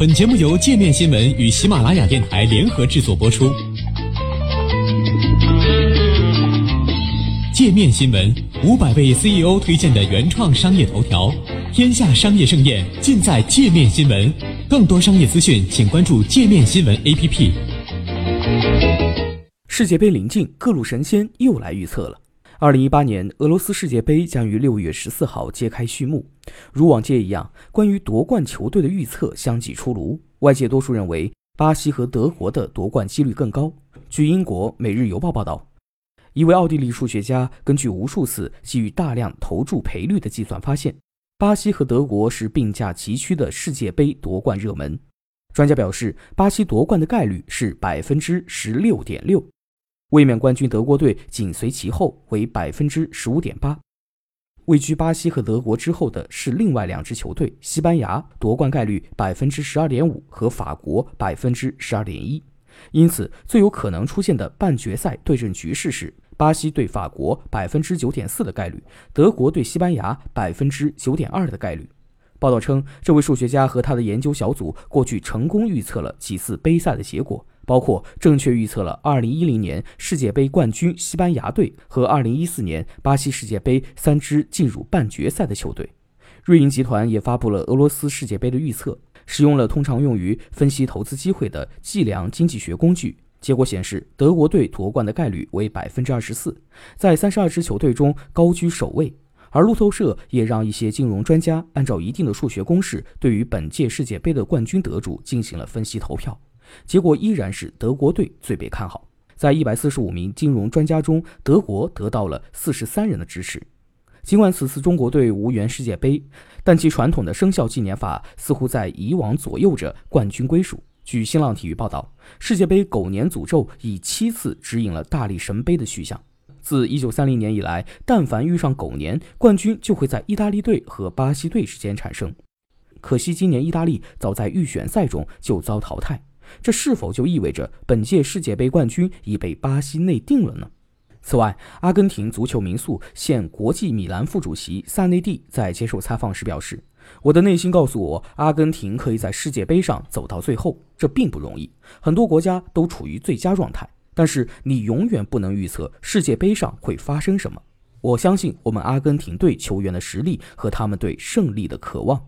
本节目由界面新闻与喜马拉雅电台联合制作播出。界面新闻五百位 CEO 推荐的原创商业头条，天下商业盛宴尽在界面新闻。更多商业资讯，请关注界面新闻 APP。世界杯临近，各路神仙又来预测了。二零一八年俄罗斯世界杯将于六月十四号揭开序幕。如往届一样，关于夺冠球队的预测相继出炉。外界多数认为巴西和德国的夺冠几率更高。据英国《每日邮报》报道，一位奥地利数学家根据无数次基于大量投注赔率的计算发现，巴西和德国是并驾齐驱的世界杯夺冠热门。专家表示，巴西夺冠的概率是百分之十六点六。卫冕冠军德国队紧随其后，为百分之十五点八。位居巴西和德国之后的是另外两支球队，西班牙夺冠概率百分之十二点五和法国百分之十二点一。因此，最有可能出现的半决赛对阵局势是巴西对法国百分之九点四的概率，德国对西班牙百分之九点二的概率。报道称，这位数学家和他的研究小组过去成功预测了几次杯赛的结果。包括正确预测了2010年世界杯冠军西班牙队和2014年巴西世界杯三支进入半决赛的球队。瑞银集团也发布了俄罗斯世界杯的预测，使用了通常用于分析投资机会的计量经济学工具。结果显示，德国队夺冠的概率为百分之二十四，在三十二支球队中高居首位。而路透社也让一些金融专家按照一定的数学公式，对于本届世界杯的冠军得主进行了分析投票。结果依然是德国队最被看好，在一百四十五名金融专家中，德国得到了四十三人的支持。尽管此次中国队无缘世界杯，但其传统的生肖纪年法似乎在以往左右着冠军归属。据新浪体育报道，世界杯狗年诅咒已七次指引了大力神杯的去向。自一九三零年以来，但凡遇上狗年，冠军就会在意大利队和巴西队之间产生。可惜今年意大利早在预选赛中就遭淘汰。这是否就意味着本届世界杯冠军已被巴西内定了呢？此外，阿根廷足球民宿现国际米兰副主席萨内蒂在接受采访时表示：“我的内心告诉我，阿根廷可以在世界杯上走到最后，这并不容易。很多国家都处于最佳状态，但是你永远不能预测世界杯上会发生什么。我相信我们阿根廷队球员的实力和他们对胜利的渴望。”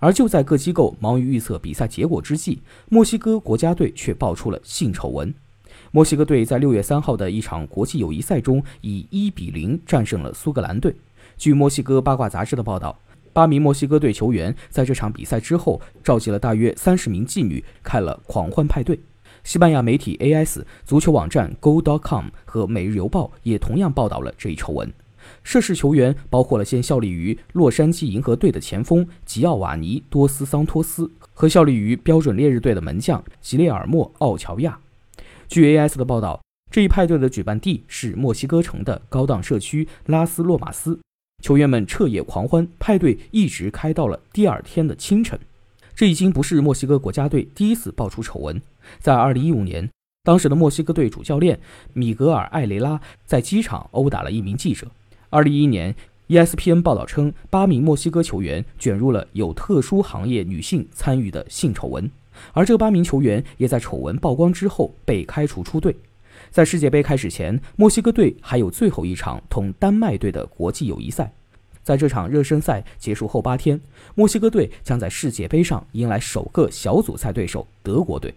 而就在各机构忙于预测比赛结果之际，墨西哥国家队却爆出了性丑闻。墨西哥队在六月三号的一场国际友谊赛中以一比零战胜了苏格兰队。据墨西哥八卦杂志的报道，八名墨西哥队球员在这场比赛之后召集了大约三十名妓女，开了狂欢派对。西班牙媒体 AS、足球网站 Go.com 和《每日邮报》也同样报道了这一丑闻。涉事球员包括了现效力于洛杉矶银河队的前锋吉奥瓦尼·多斯桑托斯和效力于标准烈日队的门将吉列尔莫·奥乔亚。据 AS 的报道，这一派对的举办地是墨西哥城的高档社区拉斯洛马斯，球员们彻夜狂欢，派对一直开到了第二天的清晨。这已经不是墨西哥国家队第一次爆出丑闻，在2015年，当时的墨西哥队主教练米格尔·艾雷拉在机场殴打了一名记者。二零一一年，ESPN 报道称，八名墨西哥球员卷入了有特殊行业女性参与的性丑闻，而这八名球员也在丑闻曝光之后被开除出队。在世界杯开始前，墨西哥队还有最后一场同丹麦队的国际友谊赛。在这场热身赛结束后八天，墨西哥队将在世界杯上迎来首个小组赛对手德国队。